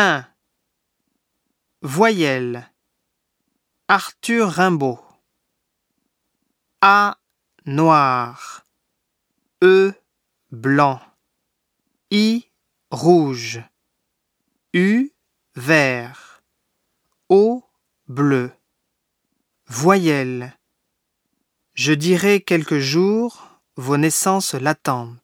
1. Voyelle. Arthur Rimbaud. A. Noir. E. Blanc. I. Rouge. U. Vert. O. Bleu. Voyelle. Je dirai quelques jours vos naissances latentes.